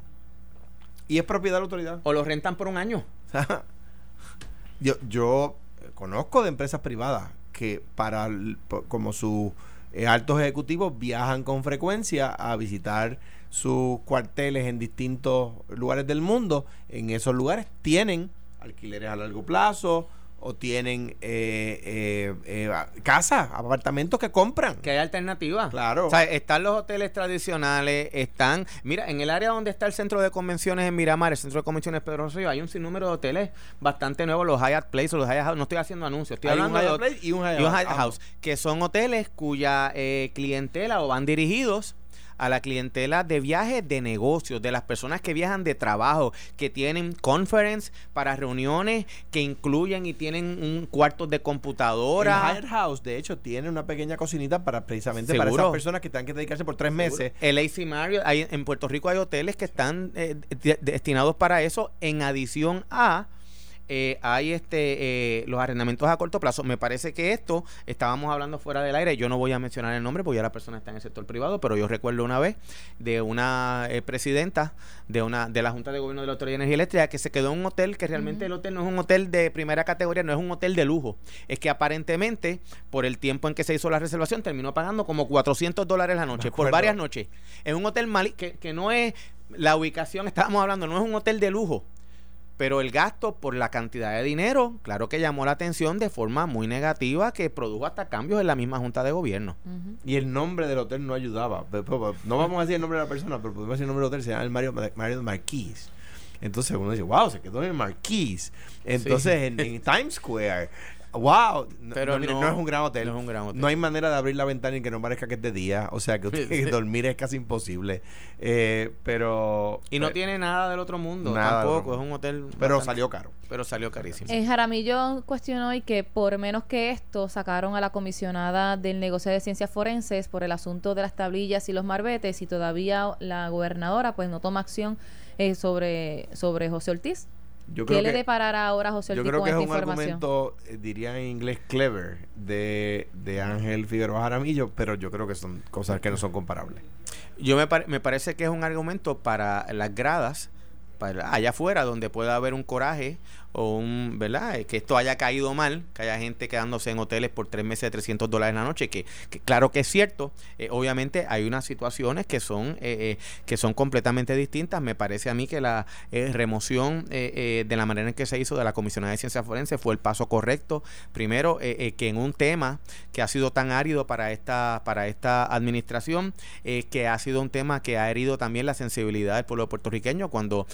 S3: Y es propiedad de la autoridad.
S2: O lo rentan por un año.
S3: yo, yo conozco de empresas privadas que para como sus eh, altos ejecutivos viajan con frecuencia a visitar sus cuarteles en distintos lugares del mundo. En esos lugares tienen alquileres a largo plazo, o tienen eh, eh, eh, casas, apartamentos que compran.
S2: Que hay alternativas.
S3: Claro.
S2: O sea, están los hoteles tradicionales, están... Mira, en el área donde está el centro de convenciones en Miramar, el centro de convenciones Pedro Rosselló, hay un sinnúmero de hoteles bastante nuevos, los Hyatt Place o los Hyatt House. No estoy haciendo anuncios, estoy hablando
S3: un de... y un
S2: Hyatt, House, que son hoteles cuya clientela o van dirigidos a la clientela de viajes de negocios, de las personas que viajan de trabajo, que tienen conference para reuniones que incluyen y tienen un cuarto de computadora.
S3: El House, de hecho, tiene una pequeña cocinita para precisamente para esas personas que tengan que dedicarse por tres meses.
S2: El AC Mario, hay, en Puerto Rico hay hoteles que están eh, destinados para eso, en adición a eh, hay este eh, los arrendamientos a corto plazo. Me parece que esto, estábamos hablando fuera del aire, yo no voy a mencionar el nombre porque ya la persona está en el sector privado, pero yo recuerdo una vez de una eh, presidenta de una de la Junta de Gobierno de la Autoridad de Energía Eléctrica que se quedó en un hotel que realmente el hotel no es un hotel de primera categoría, no es un hotel de lujo. Es que aparentemente, por el tiempo en que se hizo la reservación, terminó pagando como 400 dólares la noche, por varias noches. En un hotel mal, que, que no es la ubicación, estábamos hablando, no es un hotel de lujo pero el gasto por la cantidad de dinero, claro que llamó la atención de forma muy negativa, que produjo hasta cambios en la misma Junta de Gobierno.
S3: Y el nombre del hotel no ayudaba. No vamos a decir el nombre de la persona, pero podemos decir el nombre del hotel, se llama el Mario, Mario Marquis. Entonces uno dice, wow, se quedó en el Marquis. Entonces en, en Times Square wow, pero no, es un gran hotel. No es un gran hotel. No hay manera de abrir la ventana y que no parezca que es de día. O sea, que dormir es casi imposible. Eh, pero.
S2: Y no
S3: eh,
S2: tiene nada del otro mundo tampoco. Es un hotel.
S3: Pero salió caro.
S2: Pero salió carísimo.
S1: En Jaramillo cuestionó y que por menos que esto sacaron a la comisionada del negocio de ciencias forenses por el asunto de las tablillas y los marbetes y todavía la gobernadora pues no toma acción eh, sobre, sobre José Ortiz. ¿Qué le deparará ahora José
S3: Ortiz Yo creo que es un argumento, eh, diría en inglés, clever de, de Ángel Figueroa Jaramillo, pero yo creo que son cosas que no son comparables.
S2: Yo me, me parece que es un argumento para las gradas allá afuera donde pueda haber un coraje o un, ¿verdad? Eh, que esto haya caído mal, que haya gente quedándose en hoteles por tres meses de 300 dólares la noche, que, claro que es cierto, eh, obviamente hay unas situaciones que son, eh, que son completamente distintas. Me parece a mí que la remoción de la manera en que se hizo de la Comisión de Ciencias Forenses fue el paso correcto. Primero, que en un tema que ha sido tan árido para esta, para esta administración, que ha sido un tema que ha herido también la sensibilidad del pueblo puertorriqueño, cuando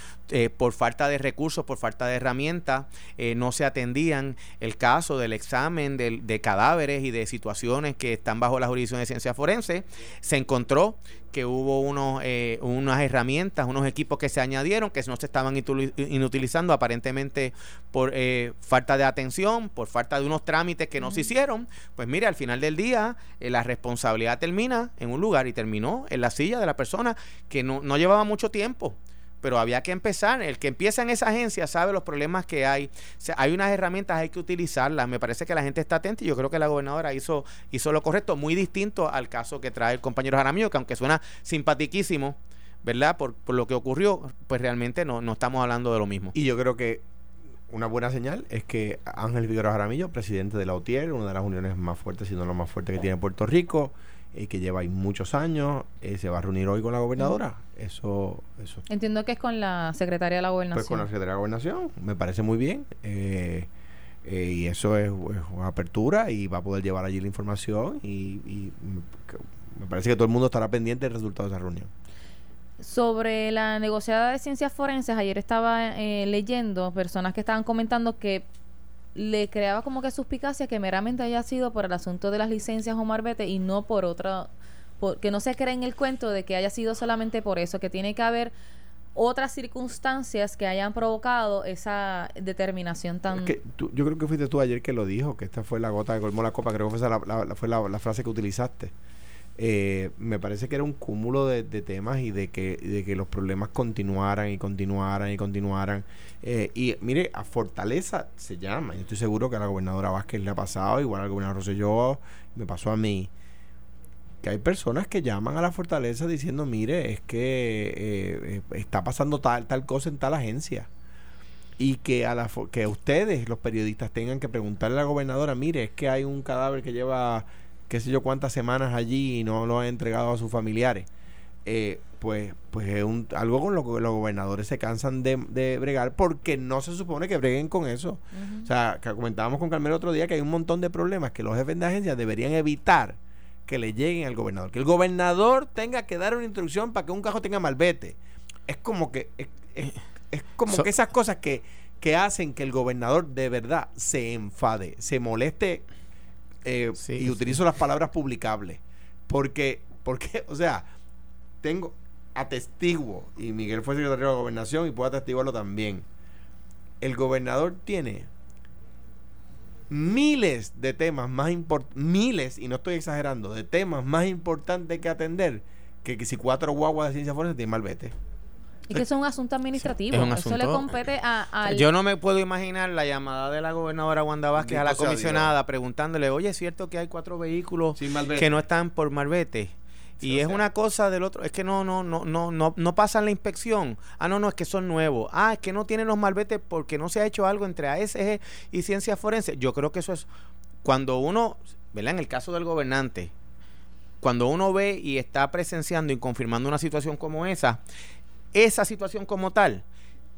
S2: por falta de recursos, por falta de herramientas, eh, no se atendían el caso del examen de, cadáveres y de situaciones que están bajo la jurisdicción de ciencia forense. Se encontró que hubo unos, eh, unas herramientas, unos equipos que se añadieron que no se estaban inutilizando aparentemente por eh, falta de atención, por falta de unos trámites que no se hicieron. Pues mire, al final del día la responsabilidad termina en un lugar y terminó en la silla de la persona que no, no llevaba mucho tiempo pero había que empezar. El que empieza en esa agencia sabe los problemas que hay. hay unas herramientas, hay que utilizarlas. Me parece que la gente está atenta y yo creo que la gobernadora hizo, hizo lo correcto, muy distinto al caso que trae el compañero Jaramillo, que aunque suena simpatiquísimo, ¿verdad? Por, por lo que ocurrió, pues realmente no, no estamos hablando de lo mismo.
S3: Y yo creo que una buena señal es que Ángel Figueroa Jaramillo, presidente de la UTIER, una de las uniones más fuertes, si no la más fuerte que tiene Puerto Rico, eh, que lleva ahí muchos años, eh, se va a reunir hoy con la gobernadora. Eso, eso.
S1: Entiendo que es con la secretaria de la gobernación.
S3: Pues con la secretaria de la gobernación, me parece muy bien. Eh, y eso es, una apertura y va a poder llevar allí la información y, me parece que todo el mundo estará pendiente del resultado de esa reunión.
S1: Sobre la negociada de ciencias forenses, ayer estaba leyendo personas que estaban comentando que le creaba como que suspicacia que meramente haya sido por el asunto de las licencias o marbete y no por otra, que no se cree en el cuento de que haya sido solamente por eso, que tiene que haber otras circunstancias que hayan provocado esa determinación tan...
S3: yo creo que fuiste tú ayer que lo dijo, que esta fue la gota que colmó la copa, creo que fue, la, fue la, frase que utilizaste. Eh, me parece que era un cúmulo de, temas y de que, de que los problemas continuaran y continuaran y continuaran. Eh, y mire, a Fortaleza se llama. Yo estoy seguro que a la gobernadora Vázquez le ha pasado, igual al gobernador Rosselló, me pasó a mí. Que hay personas que llaman a la Fortaleza diciendo, mire, es que eh, está pasando tal, tal cosa en tal agencia y que a la que ustedes los periodistas tengan que preguntarle a la gobernadora mire es que hay un cadáver que lleva qué sé yo cuántas semanas allí y no lo han entregado a sus familiares. Eh, pues, pues es un, algo con lo que los gobernadores se cansan de, bregar porque no se supone que breguen con eso. O sea, que comentábamos con Carmelo otro día que hay un montón de problemas que los jefes de agencia deberían evitar que le lleguen al gobernador. Que el gobernador tenga que dar una instrucción para que un cajo tenga malvete. Es como que es, es, como que esas cosas que, que hacen que el gobernador de verdad se enfade, se moleste eh, y utilizo las palabras publicables. Porque, porque, o sea, tengo atestiguo, y Miguel fue secretario de la gobernación y puedo atestiguarlo también. El gobernador tiene miles de temas más importantes, miles, y no estoy exagerando, de temas más importantes que atender que, que si cuatro guaguas de ciencia fuerza tienen malvete.
S1: Y que es un asunto administrativo. Eso le compete a,
S2: Yo no me puedo imaginar la llamada de la gobernadora Wanda Vázquez a la comisionada preguntándole, oye, ¿es cierto que hay cuatro vehículos que no están por Marbete? Y es una cosa del otro, es que no, no, no, no, no, no pasan la inspección. Ah, no, no, es que son nuevos. Ah, es que no tienen los malbetes porque no se ha hecho algo entre ASG y ciencias forenses. Yo creo que eso es cuando uno, ¿verdad? En el caso del gobernante, cuando uno ve y está presenciando y confirmando una situación como esa, esa situación como tal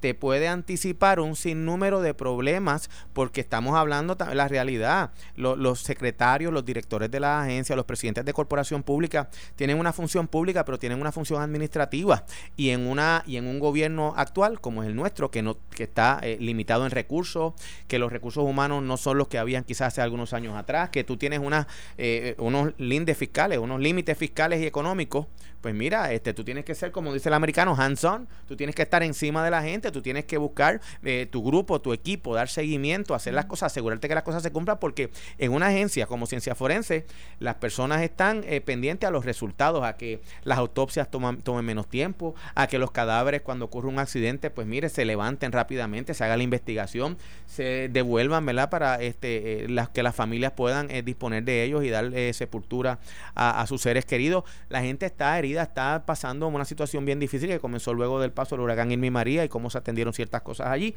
S2: te puede anticipar un sinnúmero de problemas porque estamos hablando de la realidad. Los, secretarios, los directores de la agencia, los presidentes de corporación pública tienen una función pública, pero tienen una función administrativa y en una y en un gobierno actual como es el nuestro que no que está eh, limitado en recursos, que los recursos humanos no son los que habían quizás hace algunos años atrás, que tú tienes una, eh, unos lindes fiscales, unos límites fiscales y económicos, pues mira, este tú tienes que ser como dice el americano hands on, tú tienes que estar encima de la gente tú tienes que buscar eh, tu grupo, tu equipo, dar seguimiento, hacer las cosas, asegurarte que las cosas se cumplan, porque en una agencia como Ciencia Forense, las personas están eh, pendientes a los resultados, a que las autopsias toman, tomen menos tiempo, a que los cadáveres cuando ocurre un accidente, pues mire, se levanten rápidamente, se haga la investigación, se devuelvan, ¿verdad? Para este, eh, las, que las familias puedan eh, disponer de ellos y dar sepultura a, a, sus seres queridos. La gente está herida, está pasando una situación bien difícil que comenzó luego del paso del huracán Irma y María y cómo se atendieron ciertas cosas allí.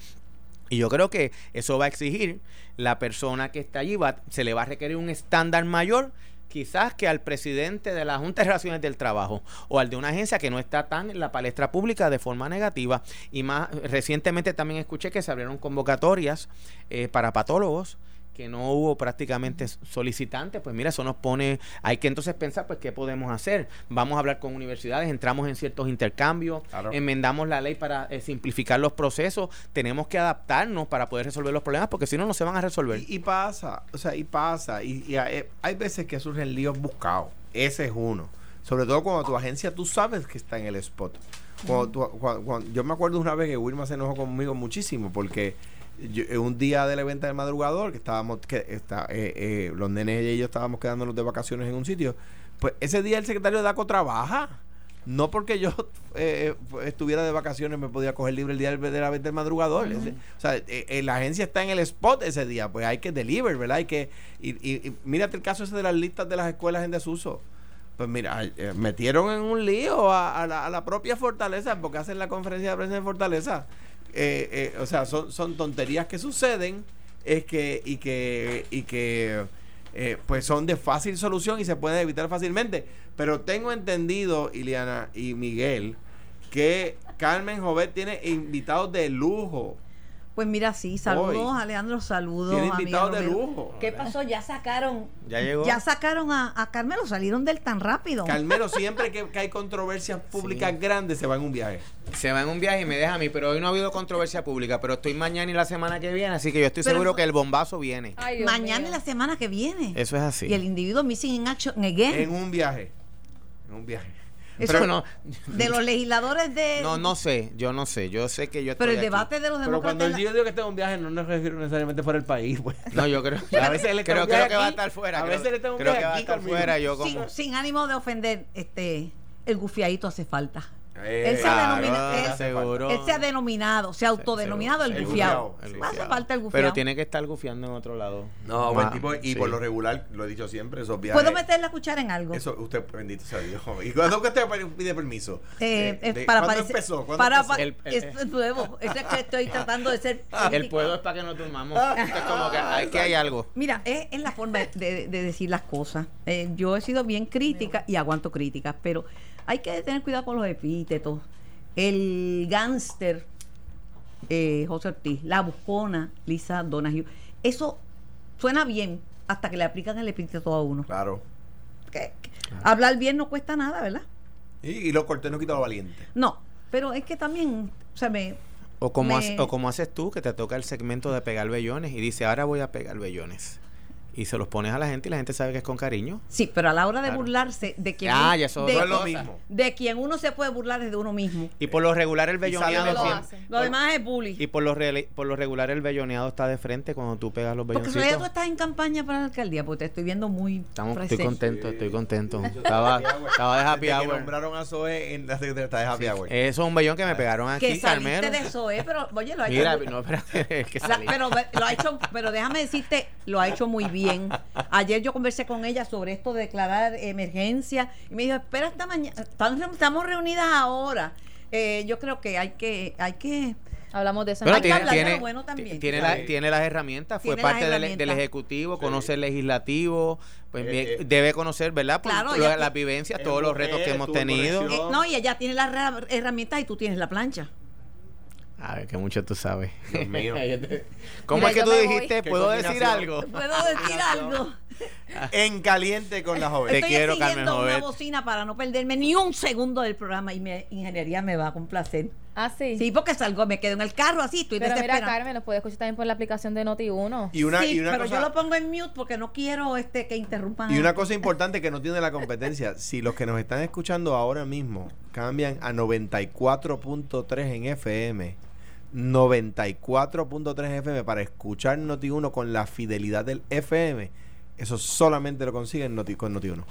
S2: Y yo creo que eso va a exigir la persona que está allí, va, se le va a requerir un estándar mayor quizás que al presidente de la Junta de Relaciones del Trabajo o al de una agencia que no está tan en la palestra pública de forma negativa. Y más recientemente también escuché que se abrieron convocatorias eh, para patólogos que no hubo prácticamente solicitantes, pues mira, eso nos pone, hay que entonces pensar, pues, ¿qué podemos hacer? Vamos a hablar con universidades, entramos en ciertos intercambios, enmendamos la ley para eh, simplificar los procesos, tenemos que adaptarnos para poder resolver los problemas, porque si no, no se van a resolver.
S3: Y, pasa, o sea, y pasa, y, hay, hay veces que surgen líos buscados, ese es uno, sobre todo cuando tu agencia tú sabes que está en el spot. Cuando, yo me acuerdo una vez que Wilma se enojó conmigo muchísimo porque yo, un día del evento del madrugador, que estábamos, que está, eh, eh, los nenes y yo estábamos quedándonos de vacaciones en un sitio, pues ese día el secretario de DACO trabaja. No porque yo eh, estuviera de vacaciones me podía coger libre el día de la venta del madrugador. o sea, la agencia está en el spot ese día, pues hay que deliver, ¿verdad? Hay que. Y, y, mírate el caso ese de las listas de las escuelas en desuso. Pues mira, metieron en un lío a, la, a, la, propia Fortaleza porque hacen la conferencia de prensa de Fortaleza eh, eh, o sea, son, son tonterías que suceden es que, y que, y que eh, pues son de fácil solución y se pueden evitar fácilmente. Pero tengo entendido, Iliana y Miguel, que Carmen Jovet tiene invitados de lujo
S4: pues mira, sí, saludos, Alejandro, saludos. Tiene
S3: invitados de lujo.
S4: ¿Qué pasó? Ya sacaron.
S2: Ya llegó.
S4: Ya sacaron a, Carmelo, salieron del tan rápido.
S3: Carmelo, siempre que, hay controversias públicas grandes, se va en un viaje.
S2: Se va en un viaje y me deja a mí, pero hoy no ha habido controversia pública, pero estoy mañana y la semana que viene, así que yo estoy seguro que el bombazo viene.
S4: mañana y la semana que viene.
S2: Eso es así.
S4: Y el individuo missing in action again.
S3: En un viaje. En un viaje.
S4: Eso no, de los legisladores de.
S2: No, no sé, yo no sé. Yo sé que yo
S4: Pero el debate de los
S3: demócratas. Pero cuando el yo digo que está en un viaje, no me refiero necesariamente fuera del país. Pues.
S2: No, yo creo.
S3: a veces él
S2: creo, creo que va a estar fuera.
S3: A
S2: creo,
S3: veces él está
S2: un
S3: viaje
S2: que va a estar fuera. Yo como...
S4: sin, sin ánimo de ofender, este, el gufiadito hace falta.
S3: Eh, él, se ha
S4: denominado, se ha autodenominado el, gufiado. Hace falta el gufiado.
S2: Pero tiene que estar gufiando en otro lado.
S3: No, buen tipo, y por lo regular, lo he dicho siempre, esos viajes.
S4: ¿Puedo meter la cuchara en algo?
S3: Eso, usted, bendito sea Dios. ¿Y cuándo usted pide permiso?
S4: Eh, eh, para ¿Cuándo empezó? ¿Cuándo para, empezó? El, es nuevo. Eso es que estoy tratando de ser.
S2: El puedo es para que nos durmamos. es como que, hay, que hay algo.
S4: Mira, es, es la forma de, de, decir las cosas. Eh, yo he sido bien crítica y aguanto críticas, pero hay que tener cuidado con los epítetos el gánster eh, José Ortiz, la buscona Lisa Donahue. Eso suena bien hasta que le aplican el epíteto a uno.
S3: Claro.
S4: Hablar bien no cuesta nada, ¿verdad?
S3: Y, y lo cortés no quita lo valiente.
S4: No, pero es que también, o sea, me...
S2: O como, o como haces tú, que te toca el segmento de pegar bellones y dice, ahora voy a pegar bellones y se los pones a la gente y la gente sabe que es con cariño.
S4: Sí, pero a la hora de burlarse de quien
S2: ah,
S4: uno,
S2: eso es lo mismo.
S4: De quien uno se puede burlar es de uno mismo.
S2: Y por lo regular el belloneado
S4: lo, lo demás es bullying.
S2: Y por lo, por lo regular el belloneado está de frente cuando tú pegas los belloncitos.
S4: Porque tú estás en campaña para la alcaldía, porque te estoy viendo muy
S2: Estamos, Estoy contento, estoy contento. estaba, estaba de happy hour.
S3: nombraron a Zoe en la secretaría de happy hour.
S2: Eso es un bellón que me pegaron aquí,
S4: Que saliste de Zoe, pero oye, lo ha hecho
S2: Mira, no, espérate, es que
S4: pero lo ha hecho, pero déjame decirte, lo ha hecho muy bien ayer yo conversé con ella sobre esto de declarar emergencia y me dijo, espera hasta mañana, estamos reunidas ahora. Eh, yo creo que hay que, hay que
S1: Hablamos de eso.
S2: Bueno, tiene, tiene, bueno también, tiene, tiene, las herramientas, fue parte del, del, Ejecutivo, conoce el Legislativo, pues eh, eh, debe conocer, ¿verdad? Por, las vivencias, todos los retos que hemos tenido.
S4: no, y ella tiene las herramientas y tú tienes la plancha.
S2: A ver, que mucho tú sabes. Dios mío. ¿Cómo es que tú dijiste? ¿Puedo decir algo?
S4: ¿Puedo decir algo?
S3: en caliente con la joven.
S4: Te quiero, Carmen una bocina para no perderme ni un segundo del programa y mi ingeniería me va a complacer.
S1: Ah, sí.
S4: Sí, porque salgo, me quedo en el carro así, estoy
S1: Pero mira, Carmen, lo puedes escuchar también por la aplicación de Noti1.
S4: Y una, sí, pero yo lo pongo en mute porque no quiero este que interrumpan.
S3: Y una cosa importante que no tiene la competencia, si los que nos están escuchando ahora mismo cambian a 94.3 en FM, 94.3 FM para escuchar Noti1 con la fidelidad del FM, eso solamente lo consiguen Noti con Noti1.